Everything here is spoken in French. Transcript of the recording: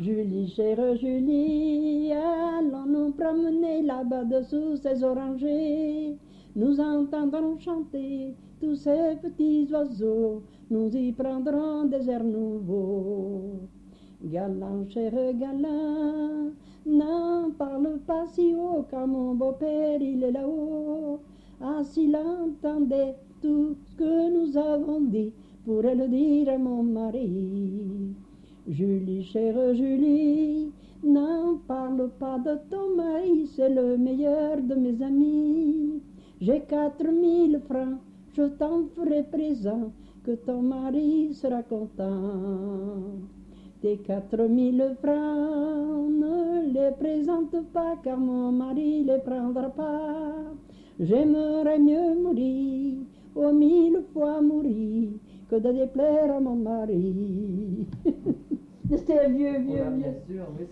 Julie, chère Julie, allons nous promener là-bas dessous ces orangers? Nous entendrons chanter tous ces petits oiseaux, nous y prendrons des airs nouveaux. Galant, cher galant, n'en parle pas si haut, car mon beau-père il est là-haut. Ah, s'il entendait tout ce que nous avons dit, pourrait le dire à mon mari. Julie, chère Julie, n'en parle pas de ton mari, c'est le meilleur de mes amis. J'ai quatre mille francs, je t'en ferai présent, que ton mari sera content. Tes quatre mille francs, ne les présente pas, car mon mari les prendra pas. J'aimerais mieux mourir, oh mille fois mourir, que de déplaire à mon mari. C'était vieux, vieux, Voilà, vieux.